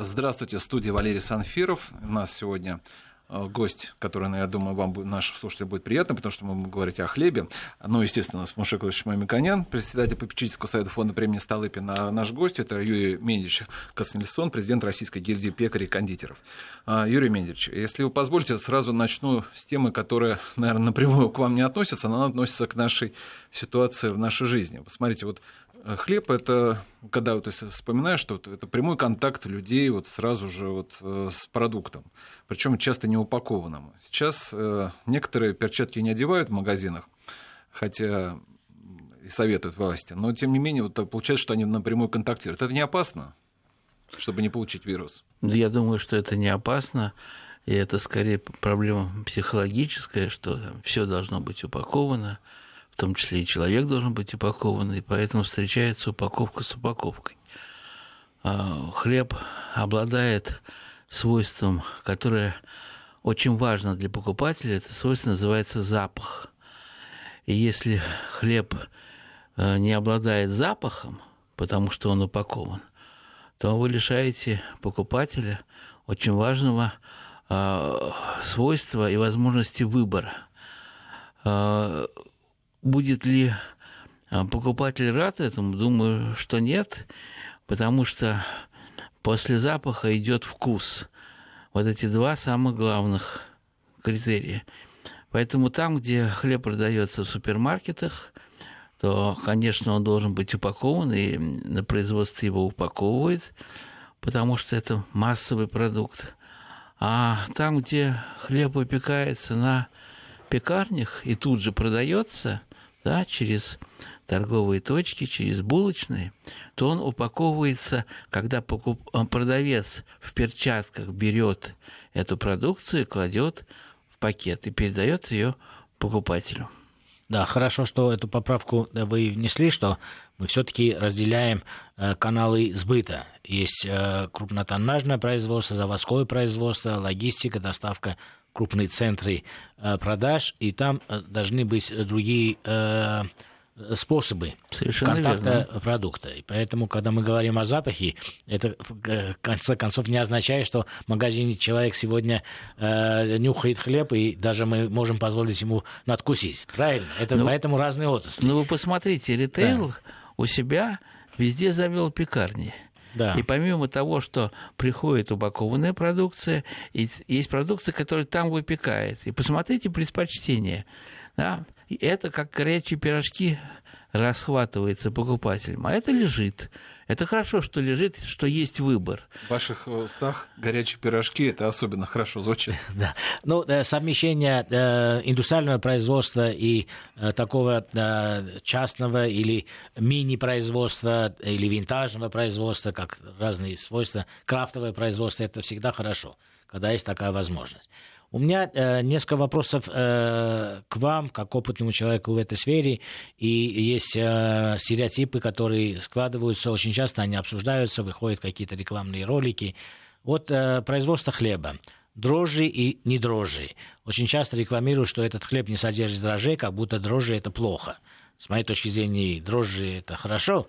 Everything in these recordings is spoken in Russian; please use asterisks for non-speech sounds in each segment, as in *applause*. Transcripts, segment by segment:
Здравствуйте, студия Валерий Санфиров. У нас сегодня Э, гость, который, я думаю, вам, нашим слушателям будет приятно, потому что мы будем говорить о хлебе. Ну, естественно, с Мушекович Мамиконян, председатель попечительского совета фонда премии Столыпин, а наш гость – это Юрий Мендич Коснельсон, президент Российской гильдии пекарей и кондитеров. А, Юрий Мендич, если вы позволите, сразу начну с темы, которая, наверное, напрямую к вам не относится, но она относится к нашей ситуации в нашей жизни. Посмотрите, вот хлеб это, когда вот если вспоминаешь, что это прямой контакт людей вот сразу же вот э, с продуктом, причем часто не упакованным. Сейчас э, некоторые перчатки не одевают в магазинах, хотя и советуют власти, но тем не менее вот получается, что они напрямую контактируют. Это не опасно, чтобы не получить вирус? Я думаю, что это не опасно. И это скорее проблема психологическая, что все должно быть упаковано, в том числе и человек должен быть упакован, и поэтому встречается упаковка с упаковкой. А, хлеб обладает свойством, которое очень важно для покупателя, это свойство называется запах. И если хлеб э, не обладает запахом, потому что он упакован, то вы лишаете покупателя очень важного а, свойства и возможности выбора. Будет ли а, покупатель рад этому? Думаю, что нет, потому что после запаха идет вкус. Вот эти два самых главных критерия. Поэтому там, где хлеб продается в супермаркетах, то, конечно, он должен быть упакован, и на производстве его упаковывают, потому что это массовый продукт. А там, где хлеб выпекается на пекарнях и тут же продается, да, через торговые точки, через булочные, то он упаковывается, когда покуп... Э, продавец в перчатках берет эту продукцию, кладет в пакет и передает ее покупателю. Да, хорошо, что эту поправку вы внесли, что мы все-таки разделяем э, каналы сбыта. Есть э, крупнотоннажное производство, заводское производство, логистика, доставка крупные центры э, продаж, и там э, должны быть другие э, способы Совершенно контакта верно. продукта. И поэтому, когда мы говорим о запахе, это в конце концов не означает, что в магазине человек сегодня э, нюхает хлеб, и даже мы можем позволить ему надкусить. Правильно? Это ну, поэтому разные отрасли. Ну вы посмотрите, ритейл да. у себя везде завел пекарни. Да. И помимо того, что приходит упакованная продукция, есть продукция, которая там выпекает. И посмотрите предпочтение. Да? Это как горячие пирожки расхватывается покупателем, а это лежит. Это хорошо, что лежит, что есть выбор. В ваших устах горячие пирожки это особенно хорошо звучит. *laughs* Да. Ну, э, совмещение э, индустриального производства и э, такого частного или мини-производства или винтажного производства, как разные свойства, крафтовое производство, это всегда хорошо, когда есть такая возможность. У меня э, несколько вопросов э, к вам, как опытному человеку в этой сфере. И есть э, стереотипы, которые складываются очень часто, они обсуждаются, выходят какие-то рекламные ролики. Вот э, производство хлеба. Дрожжи и не дрожжи. Очень часто рекламируют, что этот хлеб не содержит дрожжей, как будто дрожжи это плохо. С моей точки зрения, дрожжи это хорошо,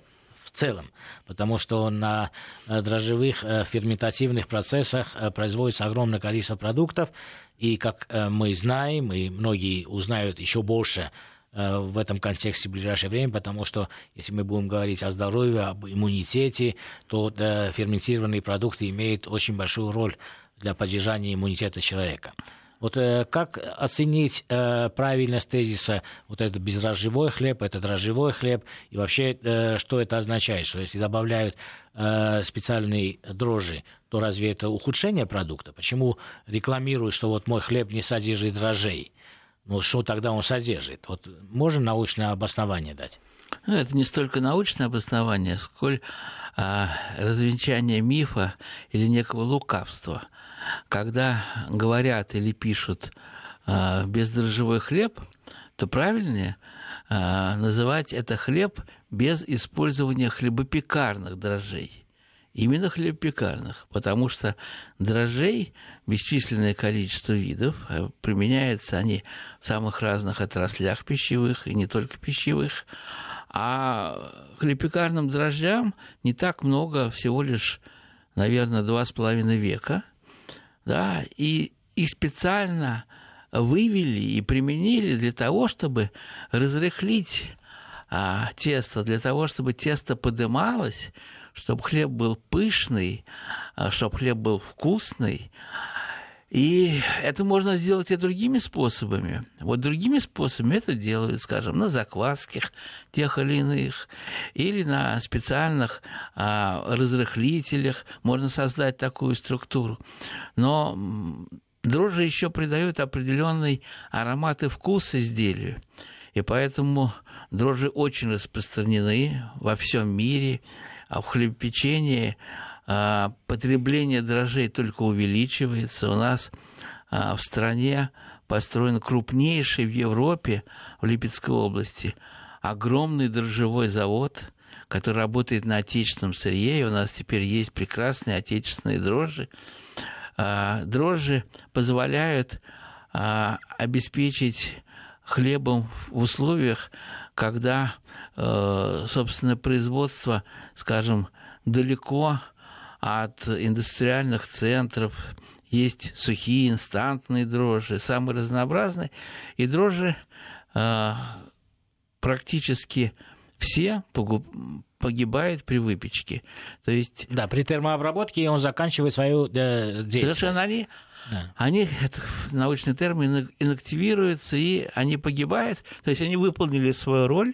целом, потому что на э, дрожжевых э, ферментативных процессах э, производится огромное количество продуктов, и как мы знаем, и многие узнают еще больше в этом контексте в ближайшее время, потому что если мы будем говорить о здоровье, об иммунитете, то ферментированные продукты имеют очень большую роль для поддержания иммунитета человека. Вот э, как оценить э, правильность тезиса вот это бездрожжевой хлеб, это дрожжевой хлеб, и вообще э, что это означает, что если добавляют специальные дрожжи, то разве это ухудшение продукта? Почему рекламируют, что вот мой хлеб не содержит дрожжей? Ну что тогда он содержит? Вот можно научное обоснование дать? Ну, это не столько научное обоснование, сколь а, развенчание мифа или некого лукавства – когда говорят или пишут э, бездрожжевой хлеб, то правильнее э, называть это хлеб без использования хлебопекарных дрожжей. Именно хлебопекарных, потому что дрожжей бесчисленное количество видов, а применяются они в самых разных отраслях пищевых и не только пищевых, а хлебопекарным дрожжам не так много, всего лишь наверное, два с половиной века, да, и их специально вывели и применили для того, чтобы разрыхлить а, тесто, для того, чтобы тесто подымалось, чтобы хлеб был пышный, а, чтобы хлеб был вкусный. И это можно сделать и другими способами. Вот другими способами это делают, скажем, на заквасках тех или иных, или на специальных а, разрыхлителях можно создать такую структуру. Но дрожжи еще придают определенный аромат и вкус изделию. И поэтому дрожжи очень распространены во всем мире, а в хлебопечении потребление дрожжей только увеличивается. У нас а, в стране построен крупнейший в Европе, в Липецкой области, огромный дрожжевой завод, который работает на отечественном сырье, и у нас теперь есть прекрасные отечественные дрожжи. А, дрожжи позволяют обеспечить хлебом в условиях, когда, э, собственно, производство, скажем, далеко от индустриальных центров, есть сухие инстантные дрожжи, самые разнообразные, и дрожжи э, практически все погибают при выпечке. То есть... Да, при термообработке он заканчивает свою э, деятельность. Совершенно они, да. они это научный термин, инактивируются, и они погибают. То есть они выполнили свою роль,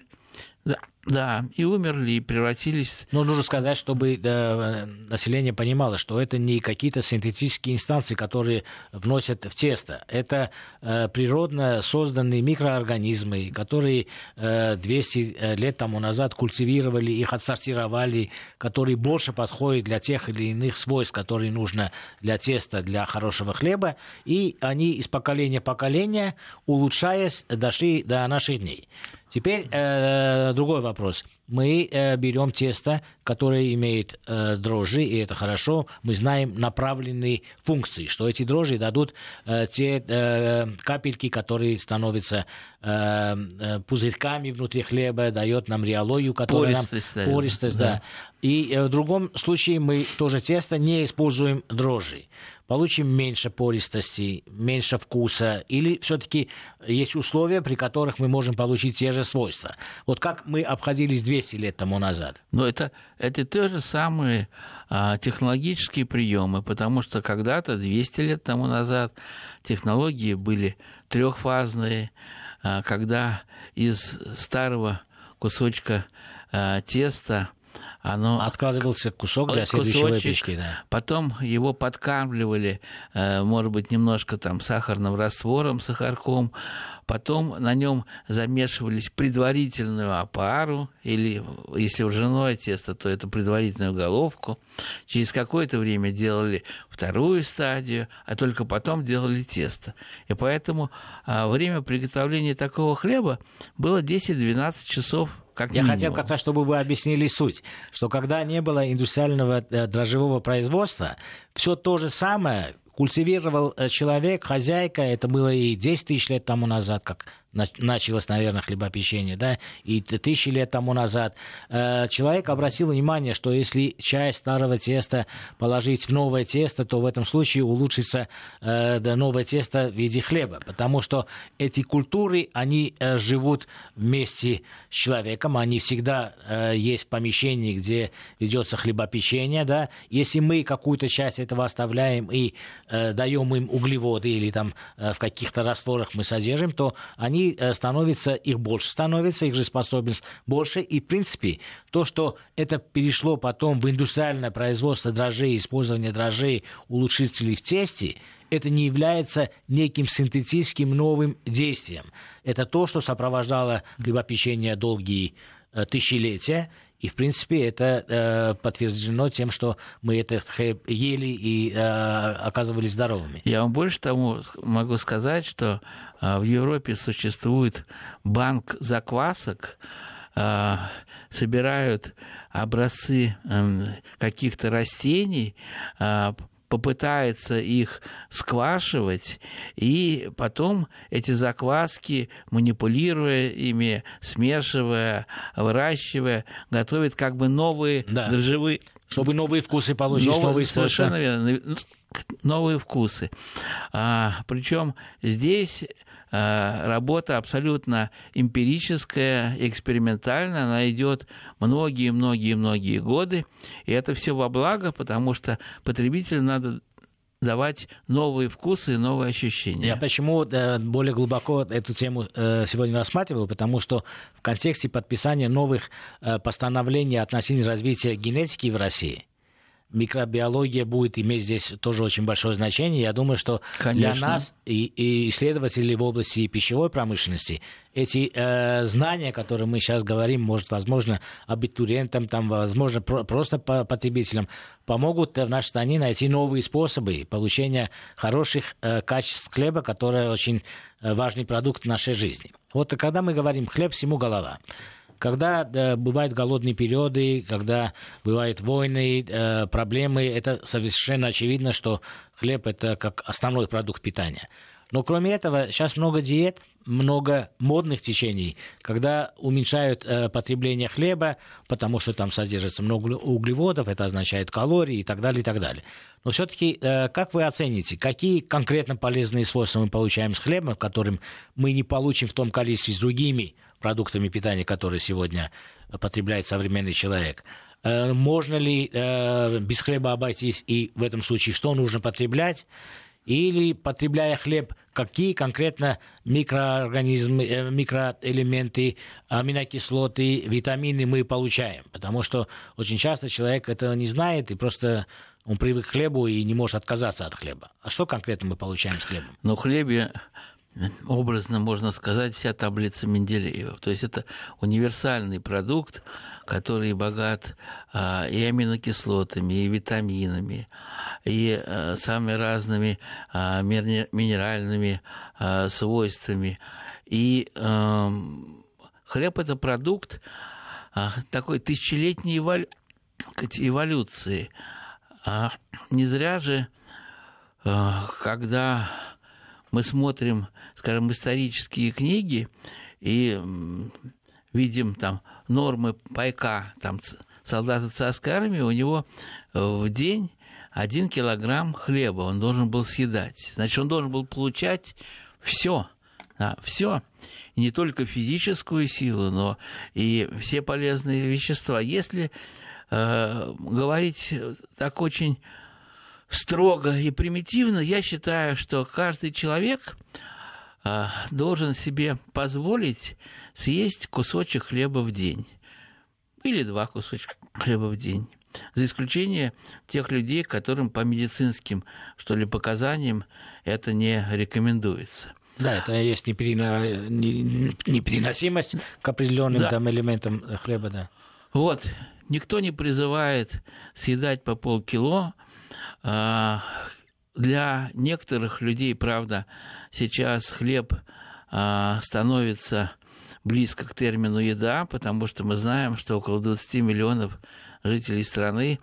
да, да, и умерли, и превратились... Ну, нужно сказать, чтобы да, население понимало, что это не какие-то синтетические инстанции, которые вносят в тесто. Это э, природно созданные микроорганизмы, которые э, 200 э, лет тому назад культивировали, их отсортировали, которые больше подходят для тех или иных свойств, которые нужно для теста, для хорошего хлеба, и они из поколения в поколение, улучшаясь, дошли до наших дней. Теперь э, другой вопрос. Мы э, берем тесто, которое имеет э, дрожжи, и это хорошо. Мы знаем направленные функции, что эти дрожжи дадут э, те э, капельки, которые становятся э, э, пузырьками внутри хлеба, дает нам реалою, которая пористость, нам пористость, да. да. И э, в другом случае мы тоже тесто не используем дрожжи получим меньше пористости, меньше вкуса, или все-таки есть условия, при которых мы можем получить те же свойства. Вот как мы обходились 200 лет тому назад. Но это, это те же самые а, технологические приемы, потому что когда-то, 200 лет тому назад, технологии были трехфазные, а, когда из старого кусочка а, теста оно... Откладывался кусок для следующей выпечки, да. Потом его подкармливали, э, может быть, немножко там сахарным раствором, сахарком. Потом на нем замешивались предварительную опару, или если ржаное тесто, то это предварительную головку. Через какое-то время делали вторую стадию, а только потом делали тесто. И поэтому а, время приготовления такого хлеба было 10-12 часов как Я хотел как раз, чтобы вы объяснили суть, что когда не было индустриального э, дрожжевого производства, все то же самое культивировал э, человек, хозяйка, это было и 10 тысяч лет тому назад, как началось, наверное, хлебопечение, да, и тысячи лет тому назад, э, человек обратил внимание, что если часть старого теста положить в новое тесто, то в этом случае улучшится э, новое тесто в виде хлеба, потому что эти культуры, они э, живут вместе с человеком, они всегда есть в помещении, где ведется хлебопечение, да, если мы какую-то часть этого оставляем и даем им углеводы или там в каких-то растворах мы содержим, то они Э, становится, их больше становится, их жизнеспособность больше. И, в принципе, то, что это перешло потом в индустриальное производство дрожжей, использование дрожжей, улучшителей в тесте, это не является неким синтетическим новым действием. Это то, что сопровождало хлебопечение долгие э, тысячелетия, и, в принципе, это э, подтверждено тем, что мы это ели и э, оказывались здоровыми. Я вам больше тому могу сказать, что э, в Европе существует банк заквасок, э, собирают образцы э, каких-то растений, э, попытается их сквашивать, и потом эти закваски, манипулируя ими, смешивая, выращивая, готовит как бы новые да. дрожжевые Чтобы новые вкусы получить, новые, новые Совершенно верно. Новые вкусы. А, причем здесь работа абсолютно эмпирическая, экспериментальная, она идет многие-многие-многие годы, и это все во благо, потому что потребителю надо давать новые вкусы и новые ощущения. Я почему э, более глубоко эту тему э, сегодня рассматривал, потому что в контексте подписания новых э, постановлений относительно развития генетики в России – микробиология будет иметь здесь тоже очень большое значение. Я думаю, что Конечно. для нас и, и исследователей в области пищевой промышленности эти э, знания, которые мы сейчас говорим, может, возможно, абитуриентам, там, возможно, про, просто по потребителям, помогут в нашей стране найти новые способы получения хороших э, качеств хлеба, который очень э, важный продукт нашей жизни. Вот когда мы говорим хлеб, всему голова. Когда э, бывают голодные периоды, когда бывают войны, э, проблемы, это совершенно очевидно, что хлеб это как основной продукт питания. Но кроме этого, сейчас много диет, много модных течений, когда уменьшают э, потребление хлеба, потому что там содержится много углеводов, это означает калории и так далее, и так далее. Но все-таки, э, как вы оцените, какие конкретно полезные свойства мы получаем с хлебом, которым мы не получим в том количестве с другими продуктами питания, которые сегодня потребляет современный человек. Э, можно ли э, без хлеба обойтись и в этом случае что нужно потреблять? Или, потребляя хлеб, какие конкретно микроорганизмы, э, микроэлементы, аминокислоты, витамины мы получаем? Потому что очень часто человек этого не знает и просто он привык к хлебу и не может отказаться от хлеба. А что конкретно мы получаем с хлебом? Ну, хлебе образно можно сказать, вся таблица Менделеева. То есть это универсальный продукт, который богат а, и аминокислотами, и витаминами, и а, самыми разными а, минеральными свойствами. И а, хлеб это продукт такой тысячелетней эволю... эволюции. Не зря же, когда мы смотрим, скажем, исторические книги и видим там нормы пайка там, солдата царской армии, у него э, в день один килограмм хлеба он должен был съедать. Значит, он должен был получать все, да, все. не только физическую силу, но и все полезные вещества. Если э, говорить так очень строго и примитивно, я считаю, что каждый человек должен себе позволить съесть кусочек хлеба в день. Или два кусочка хлеба в день. За исключением тех людей, которым по медицинским, что ли, показаниям это не рекомендуется. Да, это есть непереносимость к определенным да. там элементам хлеба, да. Вот, никто не призывает съедать по полкило, а, для некоторых людей, правда, сейчас хлеб а, становится близко к термину еда, потому что мы знаем, что около 20 миллионов жителей страны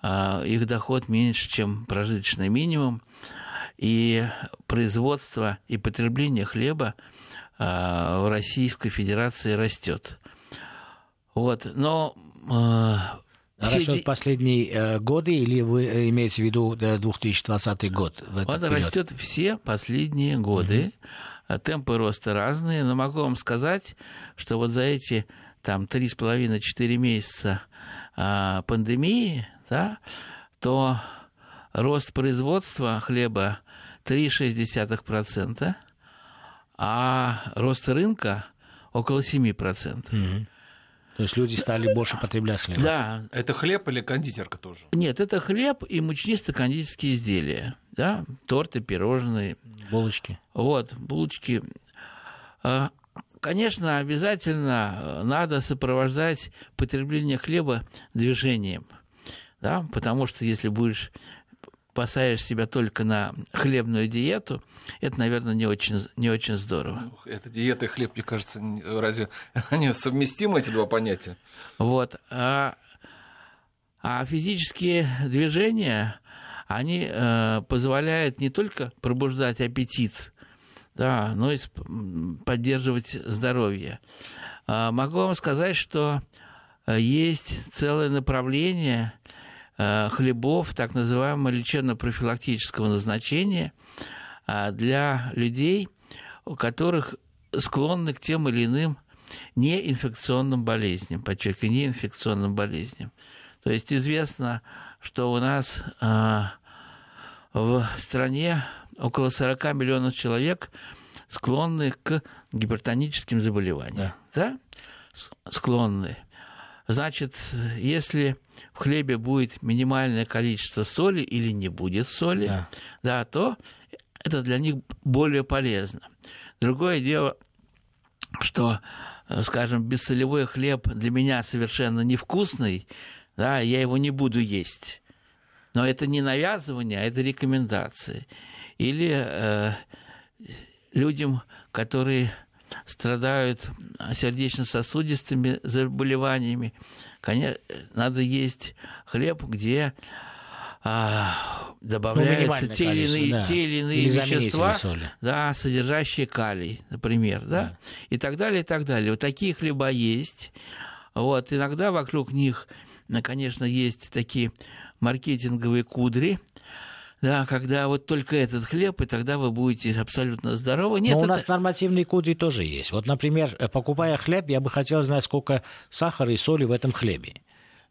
а, их доход меньше, чем прожиточный минимум, и производство и потребление хлеба в Российской Федерации растет. Вот. Но Растет в последние э, годы или вы э, имеете в виду 2020 год? В Он растет все последние годы. Угу. Темпы роста разные, но могу вам сказать, что вот за эти там три с половиной четыре месяца а, пандемии, да, то рост производства хлеба 3,6%, а рост рынка около 7%. Угу. То есть люди стали больше потреблять хлеб. Да. Это хлеб или кондитерка тоже? Нет, это хлеб и мучнисто-кондитерские изделия. Да? Торты, пирожные. Булочки. Вот, булочки. А, конечно, обязательно надо сопровождать потребление хлеба движением. Да? Потому что если будешь посадишь себя только на хлебную диету, это, наверное, не очень, не очень здорово. Эта диета и хлеб, мне кажется, разве они совместимы, эти два понятия? Вот. А, а физические движения, они э, позволяют не только пробуждать аппетит, да, но и поддерживать здоровье. А могу вам сказать, что э, есть целое направление – хлебов так называемого лечебно-профилактического назначения а, для людей, у которых склонны к тем или иным неинфекционным болезням, подчеркиваю, неинфекционным болезням. То есть известно, что у нас а, в стране около 40 миллионов человек склонны к гипертоническим заболеваниям. Да? да? Склонны. Значит, если в хлебе будет минимальное количество соли или не будет соли, да. Да, то это для них более полезно. Другое дело, что, скажем, бессолевой хлеб для меня совершенно невкусный, да, я его не буду есть. Но это не навязывание, а это рекомендации. Или э, людям, которые страдают сердечно-сосудистыми заболеваниями, конечно, надо есть хлеб, где а, добавляются ну, те, или иные, да. те или иные или вещества, да, содержащие калий, например, да? да, и так далее, и так далее. Вот такие хлеба есть. Вот, иногда вокруг них, конечно, есть такие маркетинговые кудри, да, когда вот только этот хлеб, и тогда вы будете абсолютно здоровы. Нет, Но у это... нас нормативные кудри тоже есть. Вот, например, покупая хлеб, я бы хотел знать, сколько сахара и соли в этом хлебе.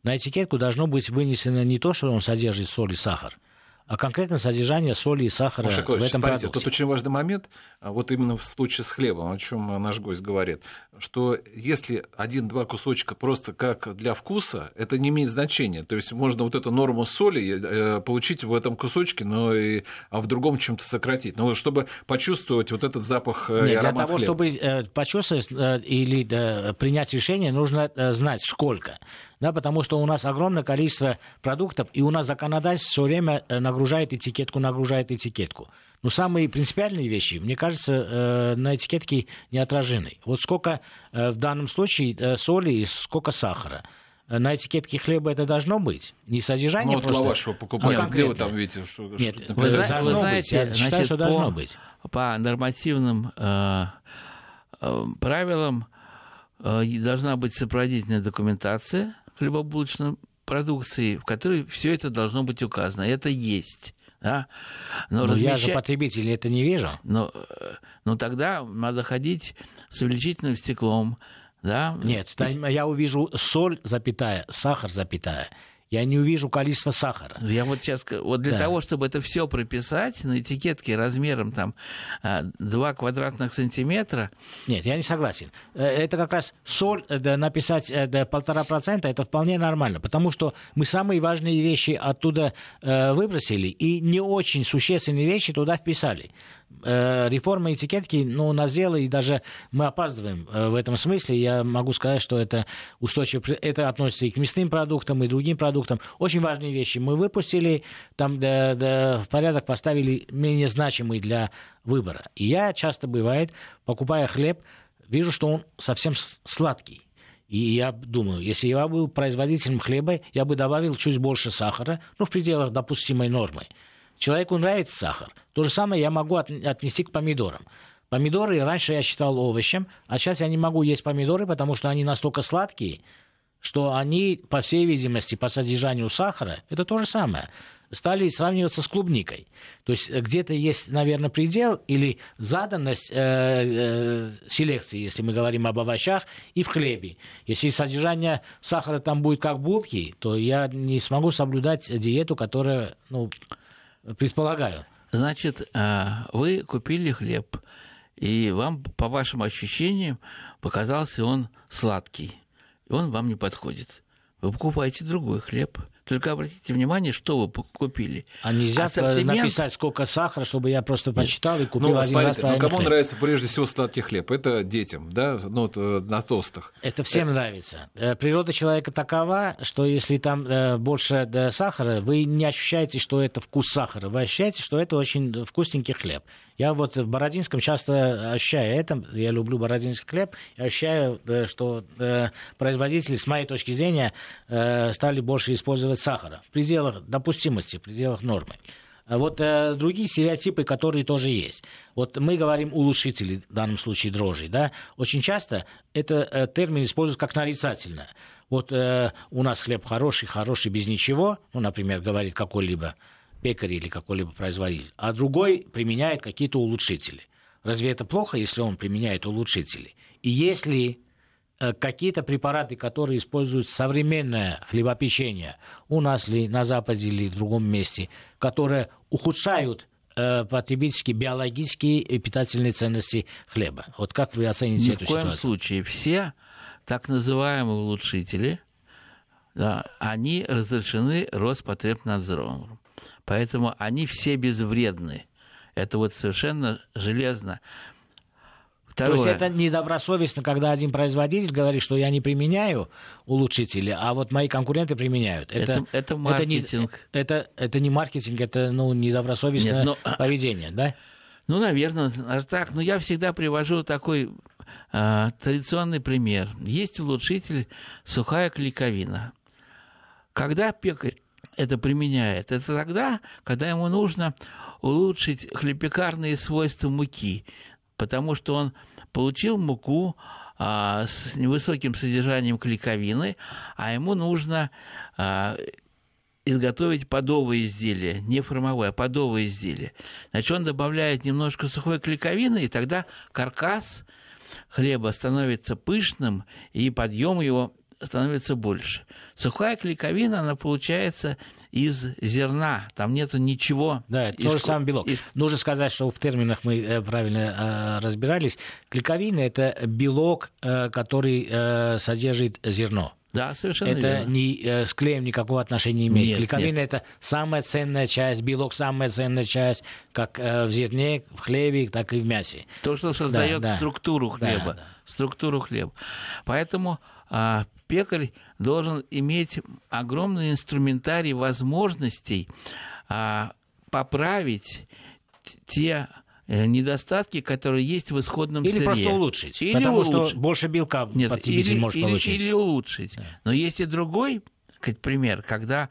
На этикетку должно быть вынесено не то, что он содержит соль и сахар, а конкретно содержание соли и сахара Маша в этом смотрите, продукте. Тут очень важный момент, а вот именно в случае с хлебом, о чем наш гость говорит, что если один-два кусочка просто как для вкуса, это не имеет значения. То есть можно вот эту норму соли э, получить в этом кусочке, но и, а в другом чем-то сократить. Но чтобы почувствовать вот этот запах э, Нет, и аромат Для того, хлеба. чтобы э, почувствовать или принять решение, нужно знать, сколько да, потому что у нас огромное количество продуктов, и у нас законодательство все время э, нагружает этикетку, нагружает этикетку. Но самые принципиальные вещи, мне кажется, э, на этикетке не отражены. Вот сколько э, в данном случае соли и сколько сахара на этикетке хлеба это должно быть. Не содержание ну, вот просто... лаваш вы покупаете, а где вы там видите? Что, Нет, что вы, вы знаете, быть. Я значит, считаю, что по, должно быть. По нормативным э, э, правилам э, должна быть сопроводительная документация, хлебобулочной продукции, в которой все это должно быть указано. Это есть. Да? Но, но размещать... я же потребитель это не вижу. Но, э, но тогда надо ходить с увеличительным стеклом. Да? Нет, я увижу соль, запятая, сахар, запятая я не увижу количество сахара. Я вот сейчас, вот для да. того, чтобы это все прописать на этикетке размером там 2 а, квадратных сантиметра. Нет, я не согласен. Э, это как раз соль э, да, написать э, до полтора процента, это вполне нормально, потому что мы самые важные вещи оттуда выбросили и не очень существенные вещи туда вписали. Э, реформа этикетки ну, назрела, и даже мы опаздываем э, в этом смысле. Я могу сказать, что это устойчиво, это относится и к мясным продуктам, и другим продуктам. Очень важные вещи мы выпустили, там да, да, в порядок поставили менее значимые для выбора. И я часто, бывает, покупая хлеб, вижу, что он совсем сладкий. И я думаю, если я был производителем хлеба, я бы добавил чуть больше сахара, ну, в пределах допустимой нормы. Человеку нравится сахар. То же самое я могу отнести к помидорам. Помидоры раньше я считал овощем, а сейчас я не могу есть помидоры, потому что они настолько сладкие, что они, по всей видимости, по содержанию сахара, это то же самое, стали сравниваться с клубникой. То есть э, где-то есть, наверное, предел или заданность э, э, селекции, если мы говорим об овощах, и в хлебе. Если содержание сахара там будет как булки, то я не смогу соблюдать диету, которая ну, предполагаю. Значит, а, вы купили хлеб, и вам, по вашим ощущениям, показался он сладкий, и он вам не подходит. Вы покупаете другой хлеб – только обратите внимание, что вы купили. А нельзя Ассортимент... написать, сколько сахара, чтобы я просто почитал и купил ну, один смотрите, раз ну, кому хлеб. нравится прежде всего сладкий хлеб? Это детям, да, ну, э, на тостах. Это всем это... нравится. Э, природа человека такова, что если там э, больше сахара, вы не ощущаете, что это вкус сахара. Вы ощущаете, что это очень вкусненький хлеб. Я вот в Бородинском часто ощущаю это, я люблю бородинский хлеб, я ощущаю, что производители, с моей точки зрения, стали больше использовать сахара в пределах допустимости, в пределах нормы. А вот э, другие стереотипы, которые тоже есть. Вот мы говорим улучшители, в данном случае дрожжи, да, очень часто это э, термин используют как нарицательное. вот э, у нас хлеб хороший, хороший без ничего, ну, например, говорит какой-либо пекарь или какой-либо производитель, а другой применяет какие-то улучшители. Разве это плохо, если он применяет улучшители? И если какие-то препараты, которые используют современное хлебопечение у нас ли на Западе или в другом месте, которые ухудшают э, потребительские, биологические и питательные ценности хлеба. Вот как вы оцените Ни эту в коем ситуацию? случае все так называемые улучшители, да, они разрешены Роспотребнадзором. Поэтому они все безвредны. Это вот совершенно железно. Второе. То есть это недобросовестно, когда один производитель говорит, что я не применяю улучшители, а вот мои конкуренты применяют. Это- это маркетинг. не, это, это не маркетинг, это ну, недобросовестное Нет, ну, поведение, да? Ну, наверное, аж так. Но я всегда привожу такой а, традиционный пример. Есть улучшитель сухая клейковина. Когда пекарь это применяет? Это тогда, когда ему нужно улучшить хлебопекарные свойства муки, потому что он получил муку а, с невысоким содержанием клейковины, а ему нужно а, изготовить подовое изделие, не формовое, а подовое изделие. Значит, он добавляет немножко сухой клейковины, и тогда каркас хлеба становится пышным, и подъем его становится больше. Сухая клейковина, она получается из зерна, там нету ничего. Да, это из тот же ку- самый белок. из- Нужно сказать, что в терминах мы э, правильно э, разбирались. Клейковина – это белок, э, который содержит зерно. Да, совершенно это верно. не, э, с клеем никакого отношения не имеет. Нет, Клейковина нет. это самая ценная часть, белок самая ценная часть, как э, в зерне, в хлебе, так и в мясе. То, что создает да. структуру Да, хлеба. да. Структуру хлеба. Поэтому а, пекарь должен иметь огромный инструментарий возможностей а, поправить те э, недостатки, которые есть в исходном Или сырье. просто улучшить. Или потому что улучшить. больше белка Нет, потребитель или, может или- получить. или улучшить. Но есть и другой пример, когда,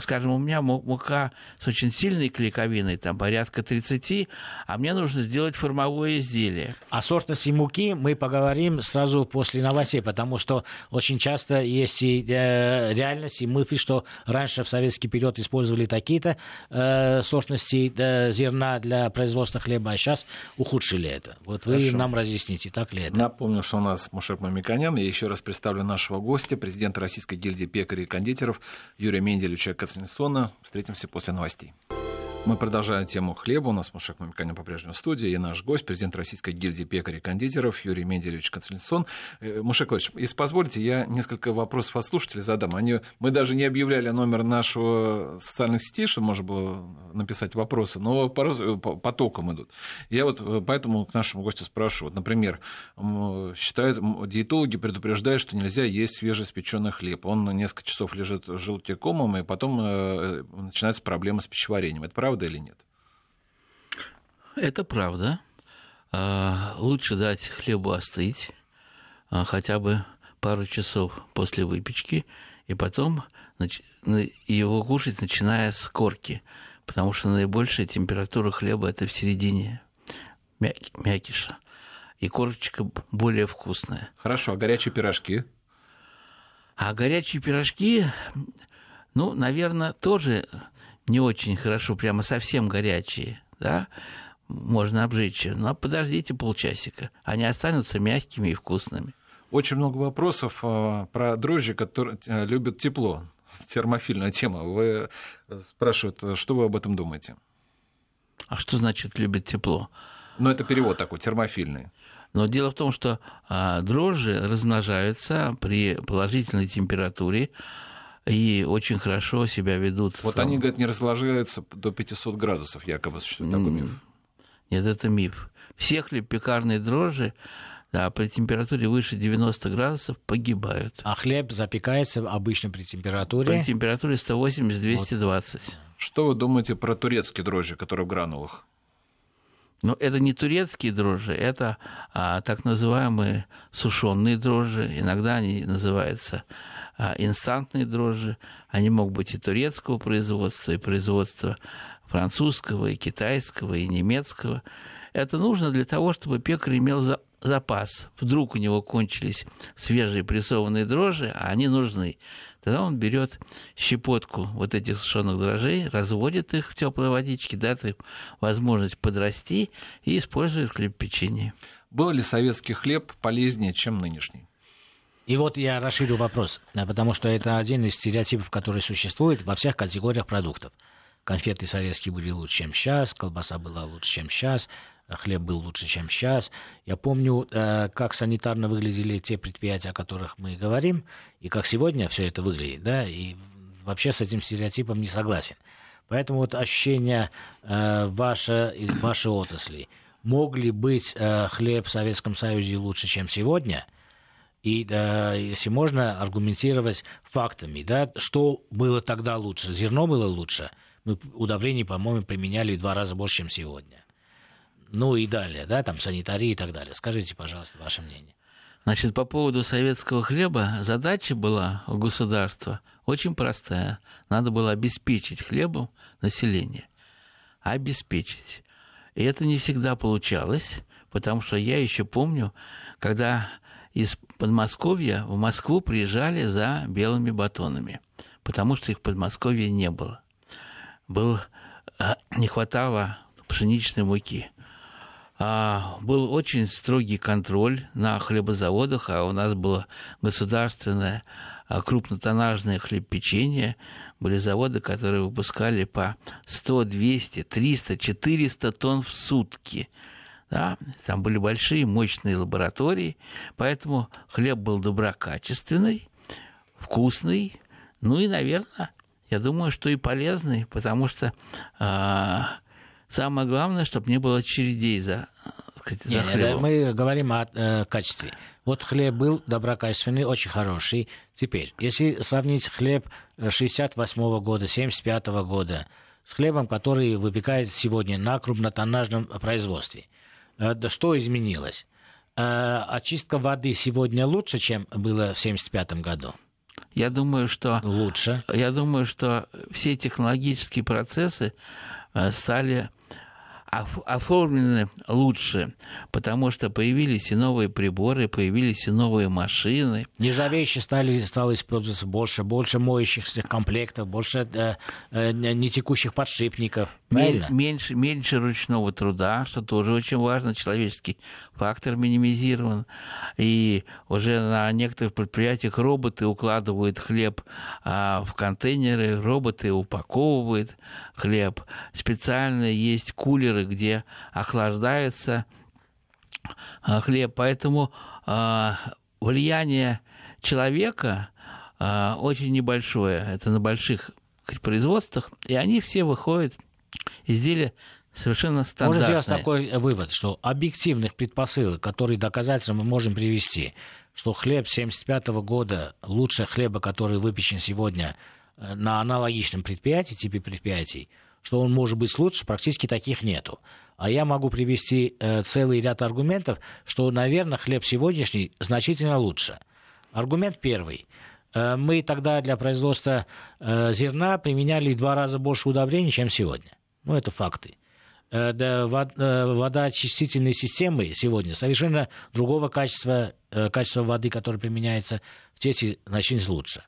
скажем, у меня му- мука с очень сильной клейковиной, там порядка 30, а мне нужно сделать формовое изделие. О сортности муки мы поговорим сразу после новостей, потому что очень часто есть и э, реальность, и мысль, что раньше в советский период использовали такие-то э, сортности э, зерна для производства хлеба, а сейчас ухудшили это. Вот вы Хорошо. нам разъясните, так ли это? Напомню, что у нас Мушек Мамиканян. Я еще раз представлю нашего гостя, президента Российской гильдии пекарей и кондитеров Юрия Менделевича Кацинсона. Встретимся после новостей. Мы продолжаем тему хлеба. У нас Мушек Мамиканян по-прежнему в студии. И наш гость, президент Российской гильдии пекарей и кондитеров Юрий Менделевич Кацинсон. Э, Мушек Владимирович, если позволите, я несколько вопросов от слушателей задам. Они, мы даже не объявляли номер нашего социальных сетей, чтобы можно было написать вопросы, но э, по- потоком идут. Я вот э, поэтому к нашему гостю спрошу. Вот, например, считают, диетологи предупреждают, что нельзя есть свежеиспеченный хлеб. Он несколько часов лежит желтикомом, и потом начинаются проблемы с пищеварением. Это правда или нет? Это правда. А, Лучше дать хлебу остыть а, хотя бы пару часов после выпечки, и потом его кушать, начиная с корки, потому что наибольшая температура хлеба это в середине мяки- мякиша, и корочка более вкусная. Хорошо, а горячие пирожки? А горячие пирожки, ну, наверное, тоже не очень хорошо, прямо совсем горячие, да, можно обжечь. Но подождите полчасика, они останутся мягкими и вкусными. Очень много вопросов а, про дрожжи, которые э, любят тепло. Термофильная тема. Вы э, спрашивают, что вы об этом думаете? А что значит любят тепло? Ну, это перевод такой, термофильный. Но дело в том, что а, дрожжи размножаются при положительной температуре и очень хорошо себя ведут. Вот они, говорят, не разложаются до 500 градусов, якобы существует такой миф. Нет, это миф. Все хлебопекарные дрожжи да, при температуре выше 90 градусов погибают. А хлеб запекается обычно при температуре. При температуре 180-220. Что вы думаете про турецкие дрожжи, которые в гранулах? Но это не турецкие дрожжи, это а, так называемые сушеные дрожжи. Иногда они называются инстантные дрожжи. Они могут быть и турецкого производства, и производства французского, и китайского, и немецкого. Это нужно для того, чтобы пекарь имел за, запас. Вдруг у него кончились свежие прессованные дрожжи, а они нужны. Тогда он берет щепотку вот этих сушеных дрожжей, разводит их в теплой водичке, дает им возможность подрасти и использует хлеб печенье. Был ли советский хлеб полезнее, чем нынешний? И вот я расширю вопрос, потому что это один из стереотипов, который существует во всех категориях продуктов. Конфеты советские были лучше, чем сейчас, колбаса была лучше, чем сейчас, хлеб был лучше, чем сейчас. Я помню, э, как санитарно выглядели те предприятия, о которых мы говорим, и как сегодня все это выглядит, да, и вообще с этим стереотипом не согласен. Поэтому вот ощущение э, ваше, из вашей отрасли, мог ли быть э, хлеб в Советском Союзе лучше, чем сегодня? И э, если можно аргументировать фактами, да, что было тогда лучше? Зерно было лучше? Мы удобрений, по-моему, применяли в два раза больше, чем сегодня ну и далее, да, там санитарии и так далее. Скажите, пожалуйста, ваше мнение. Значит, по поводу советского хлеба задача была у государства очень простая. Надо было обеспечить хлебом население. Обеспечить. И это не всегда получалось, потому что я еще помню, когда из Подмосковья в Москву приезжали за белыми батонами, потому что их в Подмосковье не было. Был, э, не хватало пшеничной муки. А, был очень строгий контроль на хлебозаводах, а у нас было государственное а, крупнотоннажное хлебпечение. Были заводы, которые выпускали по 100, 200, 300, 400 тонн в сутки. Да? Там были большие, мощные лаборатории, поэтому хлеб был доброкачественный, вкусный, ну и, наверное, я думаю, что и полезный, потому что а, Самое главное, чтобы не было очередей за, сказать, за Нет, хлебом. Мы говорим о э, качестве. Вот хлеб был доброкачественный, очень хороший. Теперь, если сравнить хлеб 68 -го года, 75 -го года с хлебом, который выпекается сегодня на крупнотоннажном производстве, э, что изменилось? Э, очистка воды сегодня лучше, чем было в 75 году? Я думаю, что... Лучше. Я думаю, что все технологические процессы э, стали оформлены лучше, потому что появились и новые приборы, появились и новые машины. Нержавеющие стали, стало использоваться больше, больше моющих комплектов, больше э, э, нетекущих подшипников. Меньше, меньше ручного труда, что тоже очень важно, человеческий фактор минимизирован. И уже на некоторых предприятиях роботы укладывают хлеб а, в контейнеры, роботы упаковывают хлеб. Специально есть кулеры, где охлаждается а, хлеб. Поэтому а, влияние человека а, очень небольшое. Это на больших производствах, и они все выходят изделия совершенно стандартные. Можно сделать такой вывод, что объективных предпосылок, которые доказательно мы можем привести, что хлеб 75 года лучше хлеба, который выпечен сегодня э, на аналогичном предприятии, типе предприятий, что он может быть лучше, практически таких нету. А я могу привести э, целый ряд аргументов, что, наверное, хлеб сегодняшний значительно лучше. Аргумент первый. Э, мы тогда для производства э, зерна применяли в два раза больше удобрений, чем сегодня. Ну, это факты. Э, да, водоочистительные системы сегодня совершенно другого качества, качества воды, которое применяется в тесте, значительно лучше.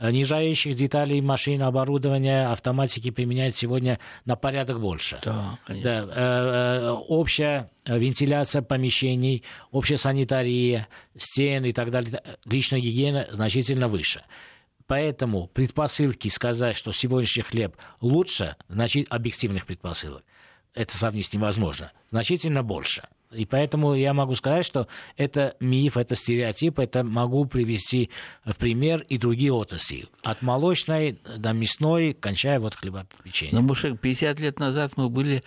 Нержавеющих деталей машин, оборудования, автоматики применяют сегодня на порядок больше. Да, конечно. Да, общая вентиляция помещений, общая санитария, стены и так далее, личная гигиена значительно выше. Поэтому предпосылки сказать, что сегодняшний хлеб лучше, значит, объективных предпосылок, это сравнить невозможно, значительно больше. И поэтому я могу сказать, что это миф, это стереотип, это могу привести в пример и другие отрасли. От молочной до мясной, кончая вот хлебопечением. Ну, Мушек, 50 лет назад мы были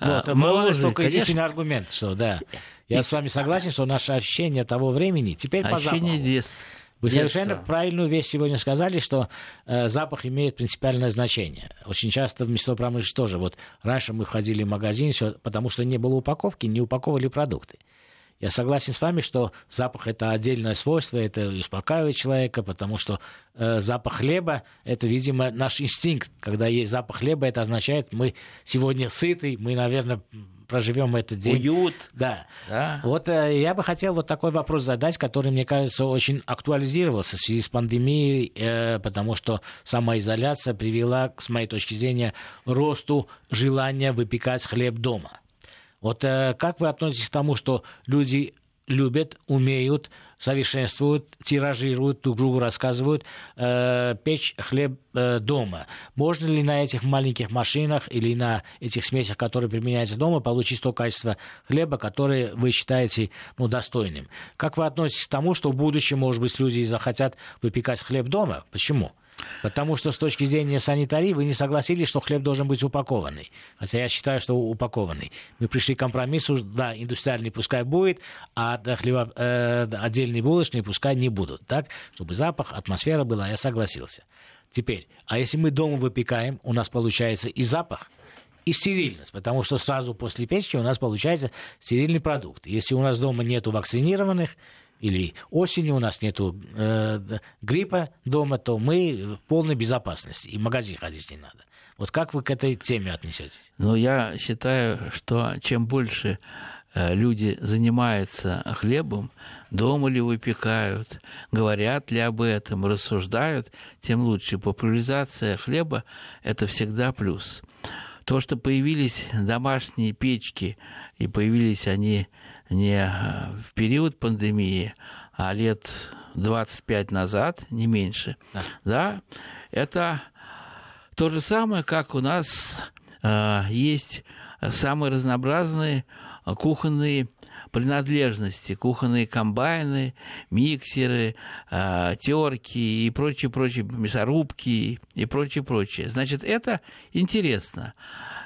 вот, а, моложе, только конечно... единственный аргумент, что да. Я и... с вами согласен, что наше ощущение того времени теперь ощущение по запаху. детства. Вы совершенно правильную вещь сегодня сказали, что э, запах имеет принципиальное значение. Очень часто в мясной промышленности тоже. Вот раньше мы ходили в магазин, все, потому что не было упаковки, не упаковывали продукты. Я согласен с вами, что запах это отдельное свойство, это успокаивает человека, потому что э, запах хлеба это, видимо, наш инстинкт. Когда есть запах хлеба, это означает, мы сегодня сыты, мы, наверное, проживем этот день. Уют. Да. да. Вот э, я бы хотел вот такой вопрос задать, который, мне кажется, очень актуализировался в связи с пандемией, э, потому что самоизоляция привела, с моей точки зрения, росту желания выпекать хлеб дома. Вот э, как вы относитесь к тому, что люди любят, умеют, совершенствуют, тиражируют, друг другу рассказывают, э, печь хлеб э, дома. Можно ли на этих маленьких машинах или на этих смесях, которые применяются дома, получить то качество хлеба, которое вы считаете ну, достойным? Как вы относитесь к тому, что в будущем, может быть, люди захотят выпекать хлеб дома? Почему? Потому что с точки зрения санитарии вы не согласились, что хлеб должен быть упакованный. Хотя я считаю, что упакованный. Мы пришли к компромиссу, да, индустриальный пускай будет, а хлеба, э, отдельные булочные пускай не будут. Так, чтобы запах, атмосфера была, я согласился. Теперь, а если мы дома выпекаем, у нас получается и запах, и стерильность, потому что сразу после печки у нас получается стерильный продукт. Если у нас дома нету вакцинированных, или осенью у нас нет э, гриппа дома, то мы в полной безопасности, и магазин ходить не надо. Вот как вы к этой теме отнесетесь? Ну, я считаю, что чем больше э, люди занимаются хлебом, дома ли выпекают, говорят ли об этом, рассуждают, тем лучше. Популяризация хлеба – это всегда плюс. То, что появились домашние печки, и появились они не э, в период пандемии, а лет 25 назад, не меньше, да, да это то же самое, как у нас э, есть самые разнообразные кухонные принадлежности, кухонные комбайны, миксеры, э, терки и прочее, прочее, мясорубки и прочее, прочее. Значит, это интересно.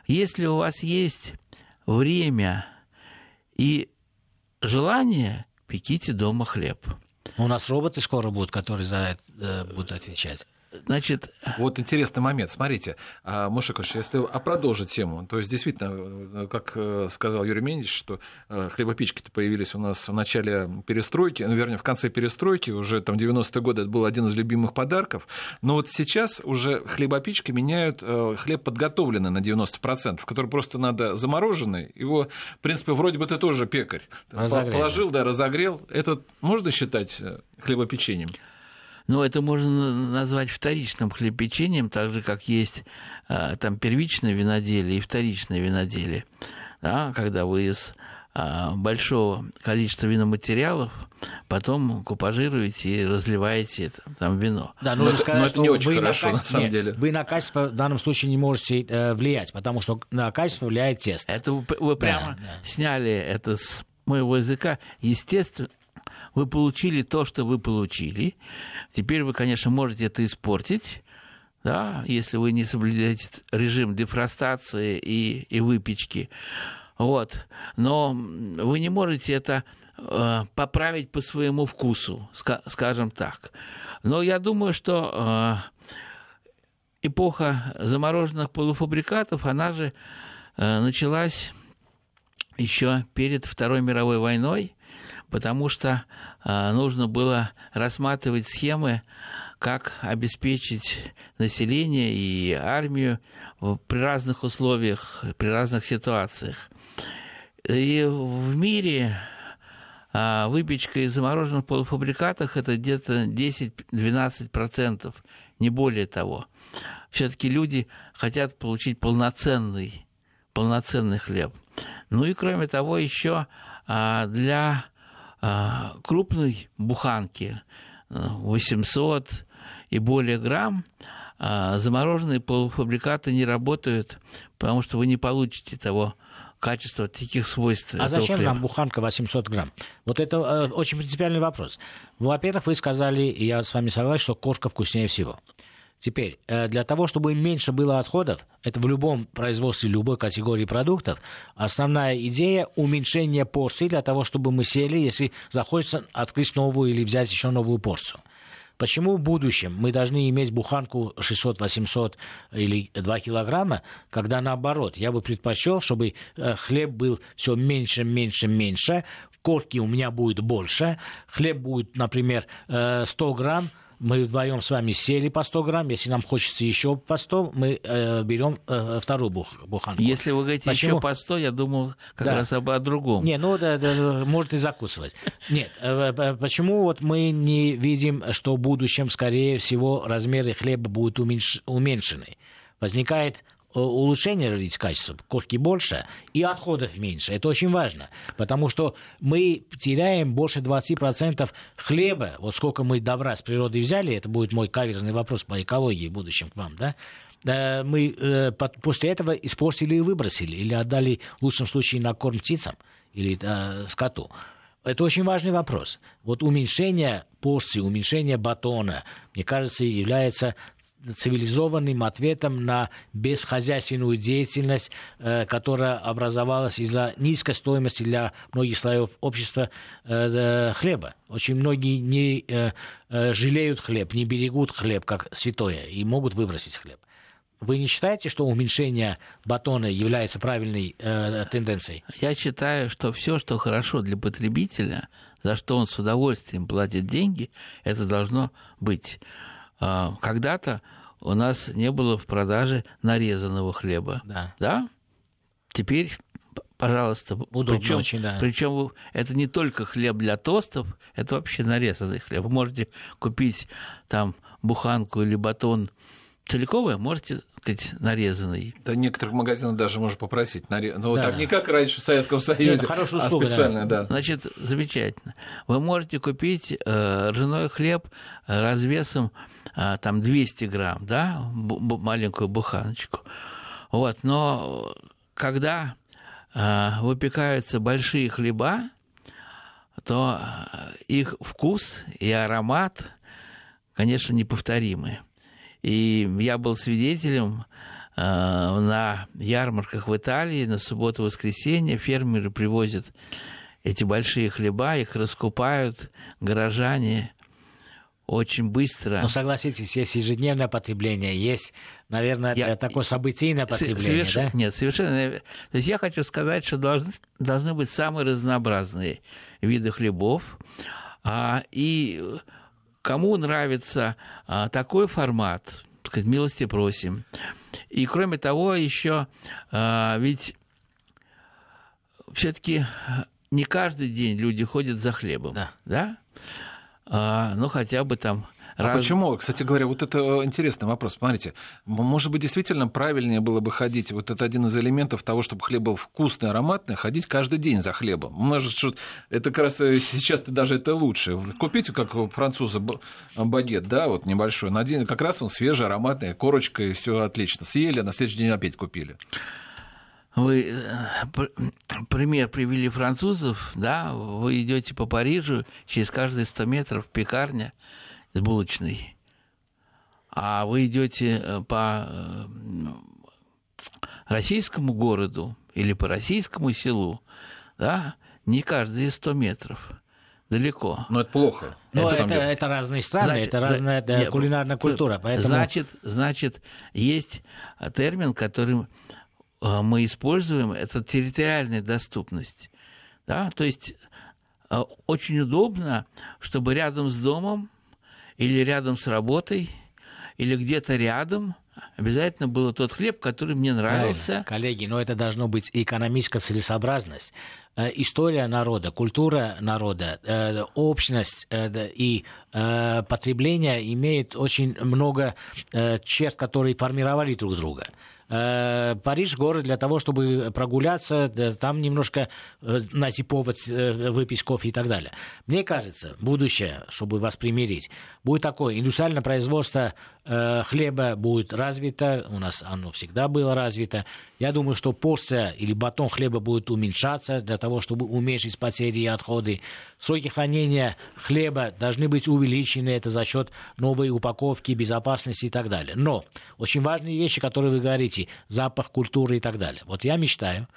Если у вас есть время и желание, пеките дома хлеб. У нас роботы скоро будут, которые за это э, будут отвечать. Значит... Вот интересный момент. Смотрите, а, Мушекович, если а продолжить тему, то есть действительно, как э, сказал Юрий Мендич, что э, хлебопечки-то появились у нас в начале перестройки, ну, вернее, в конце перестройки, уже там 90-е годы это был один из любимых подарков, но вот сейчас уже хлебопечки меняют э, хлеб подготовленный на 90%, который просто надо замороженный, его, в принципе, вроде бы ты тоже пекарь. Разогрел. Положил, да, разогрел. Это можно считать хлебопечением? Но это можно назвать вторичным хлебопечением, так же, как есть а, там первичное виноделие и вторичное виноделие. Да, когда вы из а, большого количества виноматериалов, потом купажируете и разливаете там, там вино. Да, но, но, сказать, но это не очень хорошо, на, качество, на самом нет, деле. Вы на качество в данном случае не можете э, влиять, потому что на качество влияет тесто. Это вы, вы прямо да, да. сняли это с моего языка. Естественно, вы получили то, что вы получили. Теперь вы, конечно, можете это испортить, да, если вы не соблюдаете режим дефростации и, и выпечки. Вот. Но вы не можете это э, поправить по своему вкусу, скажем так. Но я думаю, что э, эпоха замороженных полуфабрикатов, она же э, началась еще перед Второй мировой войной, потому что э, нужно было рассматривать схемы, как обеспечить население и армию при разных условиях, при разных ситуациях. И в мире а, выпечка из замороженных полуфабрикатов это где-то 10-12%, не более того. Все-таки люди хотят получить полноценный, полноценный хлеб. Ну и кроме того, еще а, для а, крупной буханки 800 э, и более грамм, а, замороженные полуфабрикаты не работают, потому что вы не получите того качества, таких свойств. А зачем хлеба. нам буханка 800 грамм? Вот это э, очень принципиальный вопрос. Во-первых, вы сказали, и я с вами согласен, что кошка вкуснее всего. Теперь, э, для того, чтобы меньше было отходов, это в любом производстве любой категории продуктов, основная идея уменьшения порций для того, чтобы мы сели, если захочется открыть новую или взять еще новую порцию. Почему в будущем мы должны иметь буханку 600-800 или 2 килограмма, когда наоборот, я бы предпочел, чтобы э, хлеб был все меньше, меньше, меньше, корки у меня будет больше, хлеб будет, например, 100 э, грамм, мы вдвоем с вами сели по 100 грамм, если нам хочется еще по 100, мы э, берем э, вторую бух, буханку. Если вы говорите Почему? еще по 100, я думал как да. раз об о другом. Не, ну да, да, может и закусывать. *laughs* Нет, э, почему вот мы не видим, что в будущем, скорее всего, размеры хлеба будут уменьш... уменьшены? Возникает Э, улучшение родить качества, кошки больше и отходов меньше. Это очень важно, потому что мы теряем больше 20% хлеба. Вот сколько мы добра с природы взяли, это будет мой каверзный вопрос по экологии в будущем к вам, да? Мы э, после этого испортили и выбросили, или отдали в лучшем случае на корм птицам или э, скоту. Это очень важный вопрос. Вот уменьшение порции, уменьшение батона, мне кажется, является цивилизованным ответом на бесхозяйственную деятельность, э, которая образовалась из-за низкой стоимости для многих слоев общества э, хлеба. Очень многие не э, жалеют хлеб, не берегут хлеб как святое и могут выбросить хлеб. Вы не считаете, что уменьшение батона является правильной э, тенденцией? Я считаю, что все, что хорошо для потребителя, за что он с удовольствием платит деньги, это должно быть. А, когда-то у нас не было в продаже нарезанного хлеба. Да. Да? Теперь пожалуйста. Удобно причем, очень, да. Причем это не только хлеб для тостов, это вообще нарезанный хлеб. Вы можете купить там буханку или батон целиковый, можете сказать, нарезанный. Да, некоторых магазинов даже можно попросить. Наре... Ну, да. так не как раньше в Советском Союзе, Нет, а специально, да. да. Значит, замечательно. Вы можете купить э, ржаной хлеб э, развесом там 200 грамм, да, маленькую буханочку. Вот, но когда э, выпекаются большие хлеба, то э, их вкус и аромат, конечно, неповторимые. И я был свидетелем на ярмарках в Италии на субботу-воскресенье фермеры привозят эти большие хлеба, их раскупают горожане очень быстро. Но согласитесь, есть ежедневное потребление, есть, наверное, я, такое событийное потребление, соверш... да? Нет, совершенно. То есть я хочу сказать, что должны, должны быть самые разнообразные виды хлебов. А, и кому нравится а, такой формат, сказать, милости просим. И кроме того, еще а, ведь все-таки не каждый день люди ходят за хлебом, да? да? А, ну хотя бы там а Раз... почему? Кстати говоря, вот это э, интересный вопрос. Смотрите, может быть, действительно правильнее было бы ходить, вот это один из элементов того, чтобы хлеб был вкусный, ароматный, ходить каждый день за хлебом. Может, что это как раз э, сейчас даже это лучше. Купите, как у француза, багет, да, вот небольшой, на день, как раз он свежий, ароматный, корочка, и все отлично. Съели, а на следующий день опять купили. Вы э, пример привели французов, да, вы идете по Парижу, через каждые 100 метров пекарня, с булочной, а вы идете э, по э, российскому городу или по российскому селу, да, не каждые 100 метров далеко. Но это плохо. Но это, это, это разные страны, значит, это разная да, нет, кулинарная культура. Поэтому... Значит, значит, есть термин, который мы используем, это территориальная доступность. Да? То есть очень удобно, чтобы рядом с домом или рядом с работой, или где-то рядом обязательно был тот хлеб, который мне нравился. Правильно. Коллеги, но это должно быть экономическая целесообразность. Э, история народа, культура народа, э, общность э, и потребление имеет очень много черт, которые формировали друг друга. Э, Париж город для того, чтобы прогуляться, там немножко э, найти повод э, выпить кофе и так далее. Мне кажется, будущее, чтобы вас примирить, будет такое, индустриальное производство хлеба будет развито, у нас оно всегда было развито. Я думаю, что порция или батон хлеба будет уменьшаться для того, чтобы уменьшить потери и отходы. Сроки хранения хлеба должны быть увеличены, это за счет новой упаковки, безопасности и так далее. Но очень важные вещи, которые вы говорите, вкусе, запах культуры и так далее. Вот я мечтаю,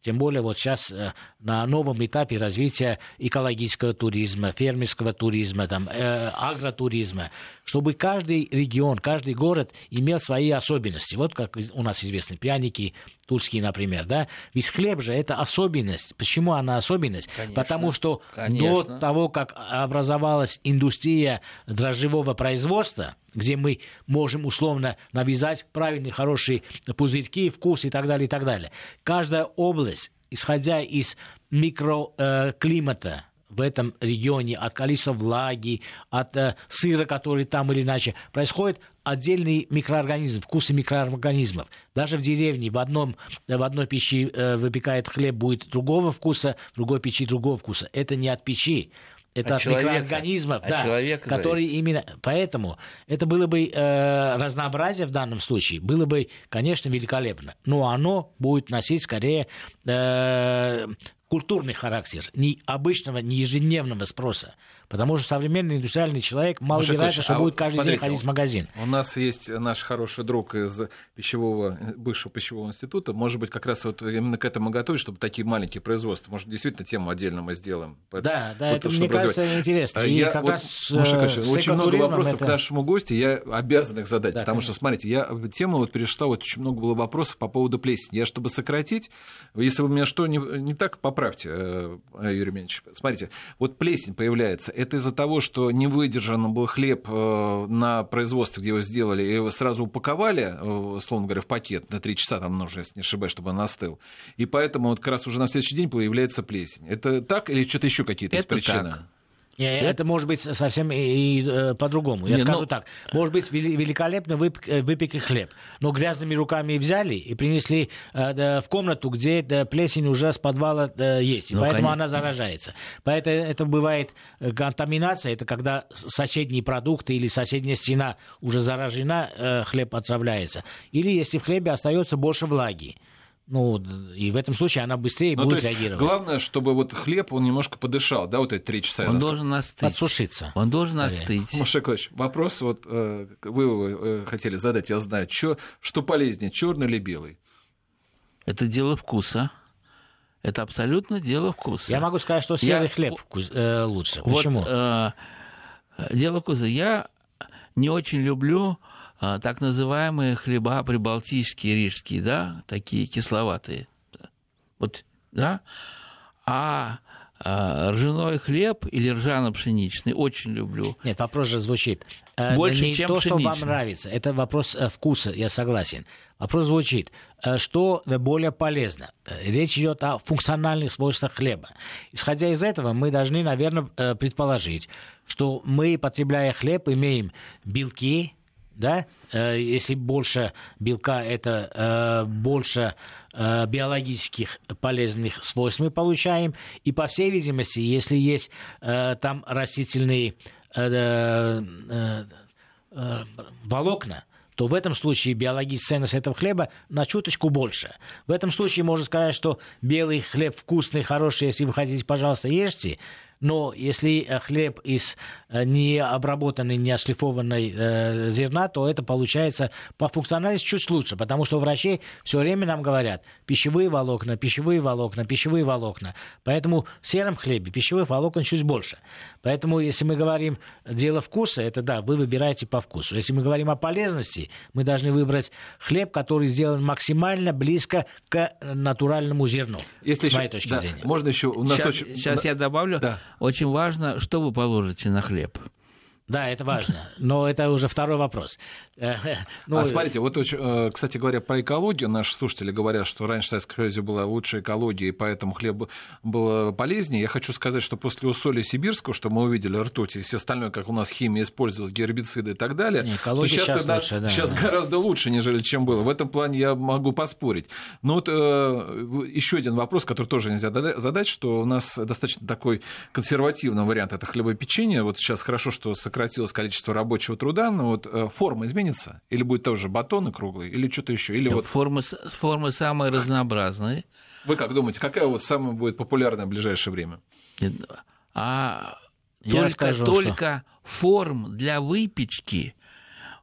тем более вот сейчас э, на новом этапе развития экологического туризма, фермерского туризма, там, э, агротуризма, чтобы каждый регион, каждый город имел свои особенности. Вот как у нас известны пряники тульский, например, да? Ведь хлеб же это особенность. Почему она особенность? Конечно, Потому что конечно. до того, как образовалась индустрия дрожжевого производства, где мы можем условно навязать правильные, хорошие пузырьки, вкус и так далее, и так далее. Каждая область, исходя из микроклимата, в этом регионе, от количества влаги, от э, сыра, который там или иначе, происходит отдельный микроорганизм, вкусы микроорганизмов. Даже в деревне в, одном, в одной печи э, выпекает хлеб будет другого вкуса, в другой печи другого вкуса. Это не от печи, это От от, человека. микроорганизмов, От да, человека которые зависит. именно... Поэтому это было бы э, разнообразие в данном случае, было бы, конечно, великолепно. Но оно будет носить скорее э, культурный характер, не обычного, не ежедневного спроса. Потому что современный индустриальный человек маловероятно, Маша что а будет каждый смотрите, день ходить в магазин. У нас есть наш хороший друг из пищевого, бывшего пищевого института. Может быть, как раз вот именно к этому готовить, чтобы такие маленькие производства. Может, действительно тему отдельно мы сделаем. Да, да, Вот это, мне кажется, интересно. А И я как вот, раз Маша э, с очень много вопросов это- к нашему гостю, я обязан их задать, Да, потому что, конечно. смотрите, я тему вот перечитал, вот очень много было вопросов по поводу плесени. Я, чтобы сократить, если вы меня что не, не так, поправьте, э, Юрий Меньевич. Смотрите, вот плесень появляется, это из-за того, что не выдержан был хлеб э, на производстве, где его сделали, и его сразу упаковали, э, условно говоря, в пакет на 3 часа там нужно, если не ошибаюсь, чтобы он остыл. И поэтому вот как раз уже на следующий день появляется плесень. Это так или что-то еще какие-то Это причины? так. Не, это, может быть совсем и, и, э, по-другому. Я Не, скажу ну- так. Может быть, вели- великолепно э, выпекли хлеб, но грязными руками взяли и принесли э, в комнату, где плесень уже с подвала есть. И Ну, поэтому конечно. она заражается. Поэтому это бывает э, контаминация. Это когда соседние продукты или соседняя стена уже заражена, э, хлеб отравляется. Или если в хлебе остается больше влаги. Ну, и в этом случае она быстрее Ну, то будет есть реагировать. главное, чтобы вот хлеб, он немножко подышал, да, вот эти три часа. Он должен остыть. Подсушиться. Он должен Скорее. остыть. *laughs* Маша Яковлевич, вопрос вот э, вы э, хотели задать, я знаю, чё, что полезнее, черный или белый? Это дело вкуса. Это абсолютно дело вкуса. Я могу сказать, что серый Я- хлеб вкус- э, лучше. Вот, Почему? э, дело вкуса. Я не очень люблю так называемые хлеба прибалтийские, рижские, да, такие кисловатые. Вот, да. А э, ржаной хлеб или ржано-пшеничный очень люблю. Нет, вопрос же звучит. Э, Больше, не чем то, что вам пшеничный. нравится. Это вопрос э, вкуса, я согласен. Вопрос звучит, э, что более полезно. Речь идет о функциональных свойствах хлеба. Исходя из этого, мы должны, наверное, предположить, что мы, потребляя хлеб, имеем белки, да, Э, если больше белка, это э, больше э, биологических полезных свойств мы получаем. И, по всей видимости, если есть там растительные волокна, то в этом случае биологическая ценность этого хлеба на чуточку больше. В этом случае можно сказать, что белый хлеб вкусный, хороший, если вы хотите, пожалуйста, ешьте. Но если э, хлеб из э, необработанной, не ошлифованной э, зерна, то это получается по функциональности чуть лучше, потому что врачи все время нам говорят пищевые волокна, пищевые волокна, пищевые волокна. Поэтому в сером хлебе пищевых волокон чуть больше. Поэтому, если мы говорим дело вкуса, это да, вы выбираете по вкусу. Если мы говорим о полезности, мы должны выбрать хлеб, который сделан максимально близко к натуральному зерну. Если с еще- моей точки да, зрения. Можно еще у нас Сейчас, очень... сейчас я добавлю. Да. Очень важно, что вы положите на хлеб. Да, это важно. Но это уже второй вопрос. Э, *laughs* ну, а смотрите, вот, э, кстати говоря, про экологию наши слушатели говорят, что раньше в Советском Союзе была лучшая экология, и поэтому хлеб был полезнее. Я хочу сказать, что после усоли сибирского, что мы увидели ртуть и все остальное, как у нас химия использовалась, гербициды и так далее, Не, экология что сейчас тогда- лучше, да, сейчас да. гораздо лучше, нежели чем было. В этом плане я могу поспорить. Но вот еще один вопрос, который тоже нельзя задать, что у нас достаточно такой консервативный вариант это хлебопечение. Вот сейчас хорошо, что сократилось количество рабочего труда, но вот э, форма изменится? Или будет тоже батоны круглые, или что-то еще? Или вот Формы, формы самые разнообразные. вы как думаете, какая вот самая будет популярная в ближайшее время? А Я только, расскажу, только форм для выпечки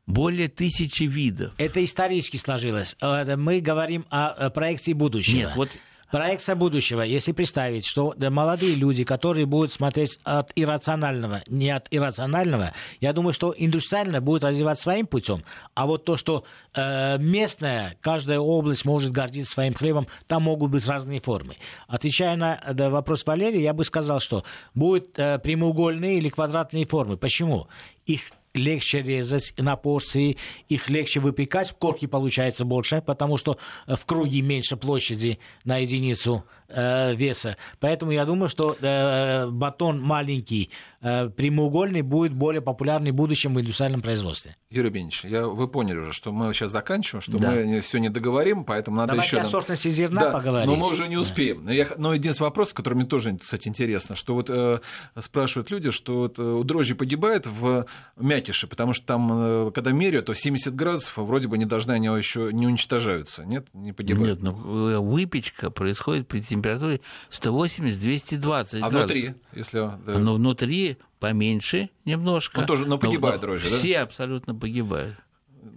более тысячи видов. Это исторически сложилось. Э, Мы говорим о проекции будущего. Нет, вот Проекция будущего. Если представить, что молодые люди, которые будут смотреть от иррационального, не от иррационального, я думаю, что индустриально будет развиваться своим путем. А вот то, что э, местная, каждая область может гордиться своим хлебом, там могут быть разные формы. Отвечая на да, вопрос Валерия, я бы сказал, что будут э, прямоугольные или квадратные формы. Почему? Их легче резать на порции, их легче выпекать, корки получается больше, потому что в круге меньше площади на единицу э, веса. Поэтому я думаю, что э, батон маленький, э, прямоугольный будет более популярный в будущем в индустриальном производстве. Юрий Бенич, я, вы поняли уже, что мы сейчас заканчиваем, что да. мы все не договорим, поэтому надо Давайте еще... о сортности зерна да, поговорить. Но мы уже не успеем. Да. Я, но единственный вопрос, который мне тоже, кстати, интересно, что вот э, спрашивают люди, что вот, э, у дрожжи погибает в мякише, потому что там, э, когда меряют, то 70 градусов, а вроде бы не должны они еще не уничтожаются, нет? Не погибают. Нет, ну э, выпечка происходит при температуре 180-220 а градусов. внутри, если... Но внутри поменьше немножко. Ну, тоже, но погибает но, дрожжи, да? Все абсолютно погибают.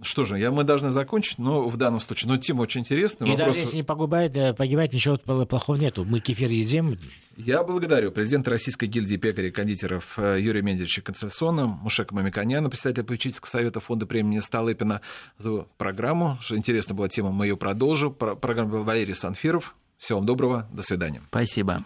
Что же, я, мы должны закончить, но в данном случае, но тема очень интересная. И вопрос... даже если не погибает, э, погибает, ничего плохого нету. Мы кефир едим. Я благодарю президента Российской гильдии пекарей и кондитеров э, Юрия Медведевича Конституционно, Мушека Мамиканяна, председателя попечительского совета фонда премии Столыпина за программу. Что интересна была тема, мы ее продолжим. Программа Валерий Санфиров. Всего вам доброго, до свидания. Спасибо.